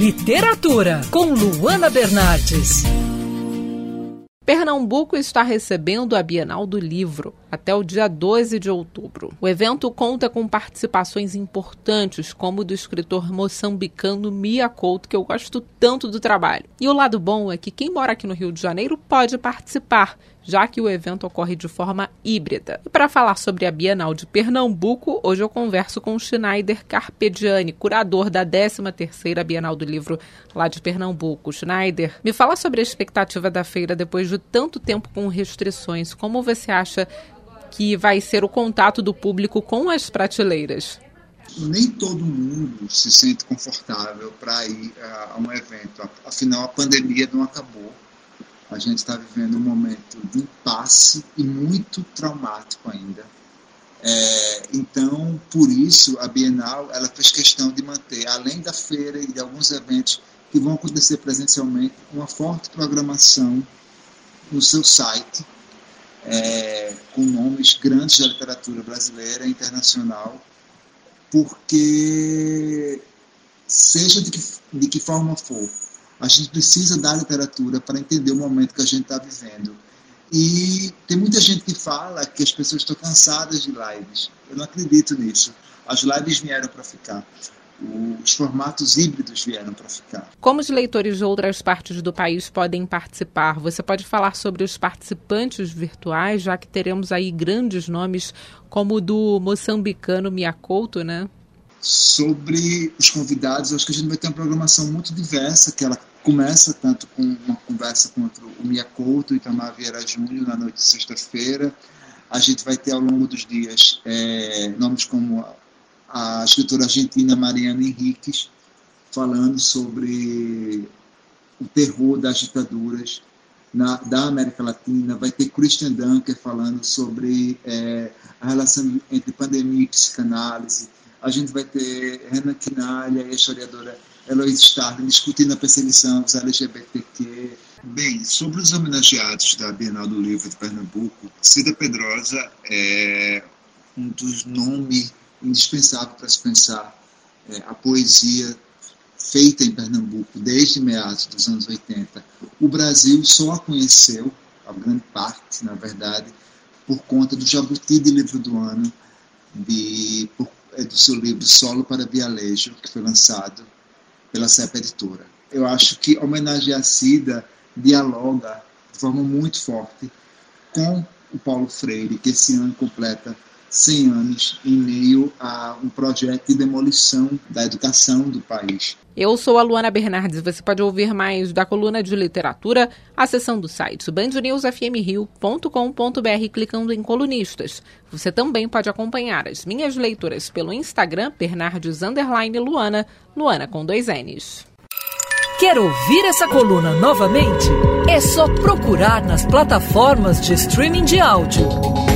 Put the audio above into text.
Literatura, com Luana Bernardes. Pernambuco está recebendo a Bienal do Livro até o dia 12 de outubro. O evento conta com participações importantes, como do escritor moçambicano Mia Couto, que eu gosto tanto do trabalho. E o lado bom é que quem mora aqui no Rio de Janeiro pode participar, já que o evento ocorre de forma híbrida. E para falar sobre a Bienal de Pernambuco, hoje eu converso com Schneider Carpediani, curador da 13ª Bienal do Livro lá de Pernambuco. Schneider, me fala sobre a expectativa da feira depois de tanto tempo com restrições. Como você acha que vai ser o contato do público com as prateleiras? nem todo mundo se sente confortável para ir a, um evento. Afinal, a pandemia não acabou. A gente está vivendo um momento de impasse e muito traumático ainda. É, então, por isso, a Bienal ela fez questão de manter, além da feira e de alguns eventos que vão acontecer presencialmente, uma forte programação no seu site, é, com nomes grandes da literatura brasileira e internacional, porque, seja de que, de que forma for, a gente precisa da literatura para entender o momento que a gente está vivendo. E tem muita gente que fala que as pessoas estão cansadas de lives. Eu não acredito nisso. As lives vieram para ficar. Os formatos híbridos vieram para ficar. Como os leitores de outras partes do país podem participar? Você pode falar sobre os participantes virtuais, já que teremos aí grandes nomes como o do moçambicano Miyakoto, né? Sobre os convidados, eu acho que a gente vai ter uma programação muito diversa, que ela começa tanto com uma conversa com o Mia Couto e Itamar Vieira Júnior na noite de sexta-feira. A gente vai ter ao longo dos dias é, nomes como a, a escritora argentina Mariana Henriques, falando sobre o terror das ditaduras na, da América Latina. Vai ter Christian Dunker falando sobre é, a relação entre pandemia e psicanálise. A gente vai ter Renan Quinalha, a historiadora Eloise Starling discutindo a perseguição dos LGBTQ. Bem, sobre os homenageados da Bienal do Livro de Pernambuco, Cida Pedrosa é um dos nomes indispensáveis para se pensar é, a poesia feita em Pernambuco desde meados dos anos 80. O Brasil só a conheceu, a grande parte, na verdade, por conta do Jabuti de Livro do Ano, de, por, é, do seu livro Solo para Vialejo, que foi lançado pela CEP Editora. Eu acho que homenagear Cida dialoga de forma muito forte com o Paulo Freire, que esse ano completa 100 anos em meio a um projeto de demolição da educação do país. Eu sou a Luana Bernardes. Você pode ouvir mais da coluna de literatura acessando o site bandnewsfmrio.com.br clicando em colunistas. Você também pode acompanhar as minhas leituras pelo Instagram Bernardes Luana, Luana com dois N's. Quer ouvir essa coluna novamente? É só procurar nas plataformas de streaming de áudio.